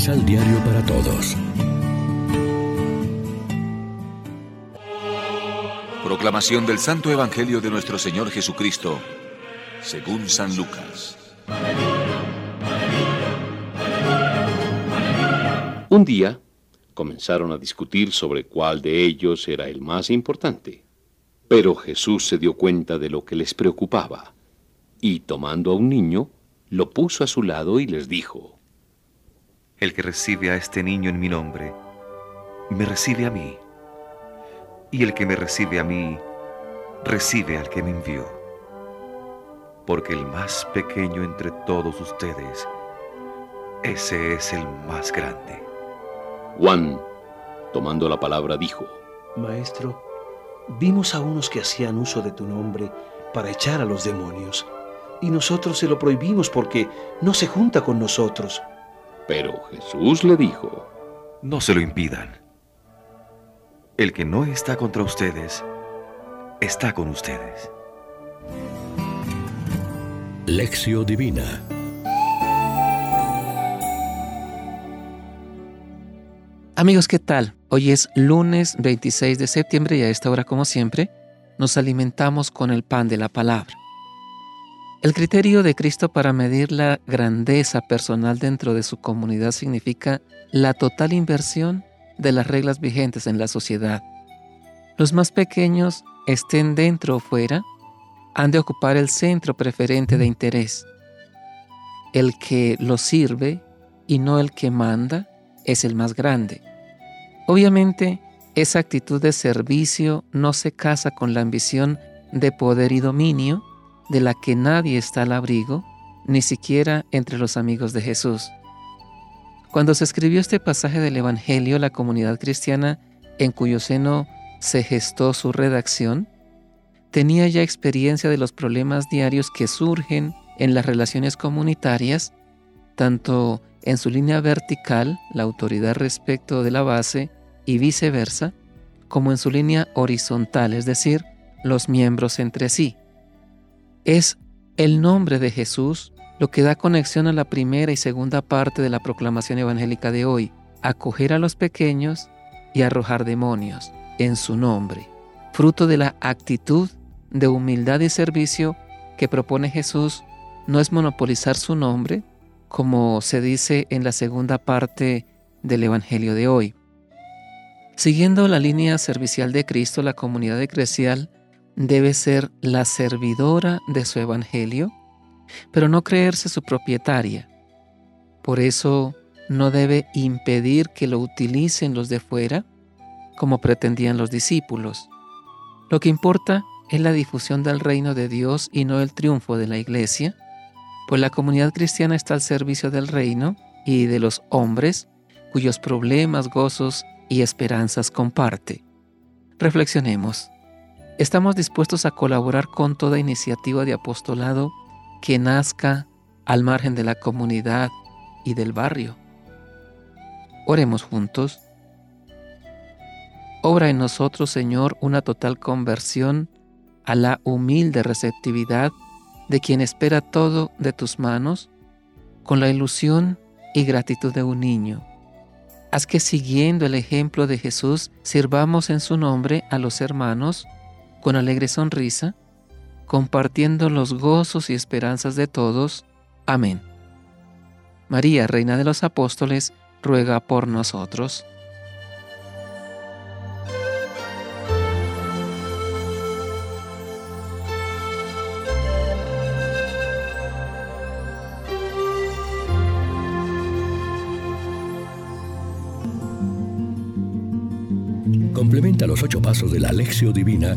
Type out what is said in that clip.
Misal Diario para Todos. Proclamación del Santo Evangelio de nuestro Señor Jesucristo, según San Lucas. Un día comenzaron a discutir sobre cuál de ellos era el más importante. Pero Jesús se dio cuenta de lo que les preocupaba y tomando a un niño, lo puso a su lado y les dijo, El que recibe a este niño en mi nombre, me recibe a mí. Y el que me recibe a mí, recibe al que me envió. Porque el más pequeño entre todos ustedes, ese es el más grande. Juan, tomando la palabra, dijo, Maestro, vimos a unos que hacían uso de tu nombre para echar a los demonios y nosotros se lo prohibimos porque no se junta con nosotros. Pero Jesús le dijo, No se lo impidan. El que no está contra ustedes, está con ustedes. Lección Divina Amigos, ¿qué tal? Hoy es lunes 26 de septiembre y a esta hora, como siempre, nos alimentamos con el pan de la palabra. El criterio de Cristo para medir la grandeza personal dentro de su comunidad significa la total inversión de las reglas vigentes en la sociedad. Los más pequeños, estén dentro o fuera, han de ocupar el centro preferente de interés. El que lo sirve y no el que manda es el más grande. Obviamente, esa actitud de servicio no se casa con la ambición de poder y dominio, de la que nadie está al abrigo, ni siquiera entre los amigos de Jesús. Cuando se escribió este pasaje del Evangelio, la comunidad cristiana en cuyo seno se gestó su redacción, tenía ya experiencia de los problemas diarios que surgen en las relaciones comunitarias, tanto en su línea vertical, la autoridad respecto de la base, y viceversa, como en su línea horizontal, es decir, los miembros entre sí. Es el nombre de Jesús lo que da conexión a la primera y segunda parte de la proclamación evangélica de hoy, acoger a los pequeños y arrojar demonios en su nombre, fruto de la actitud de humildad y servicio que propone Jesús no es monopolizar su nombre, como se dice en la segunda parte del Evangelio de hoy. Siguiendo la línea servicial de Cristo, la comunidad eclesial debe ser la servidora de su Evangelio, pero no creerse su propietaria. Por eso no debe impedir que lo utilicen los de fuera, como pretendían los discípulos. Lo que importa es la difusión del reino de Dios y no el triunfo de la iglesia, pues la comunidad cristiana está al servicio del reino y de los hombres cuyos problemas, gozos y esperanzas comparte. Reflexionemos. Estamos dispuestos a colaborar con toda iniciativa de apostolado que nazca al margen de la comunidad y del barrio. Oremos juntos. Obra en nosotros, Señor, una total conversión a la humilde receptividad de quien espera todo de tus manos, con la ilusión y gratitud de un niño. Haz que siguiendo el ejemplo de Jesús sirvamos en su nombre a los hermanos con alegre sonrisa, compartiendo los gozos y esperanzas de todos. Amén. María, Reina de los Apóstoles, ruega por nosotros. Complementa los ocho pasos de la Alexio Divina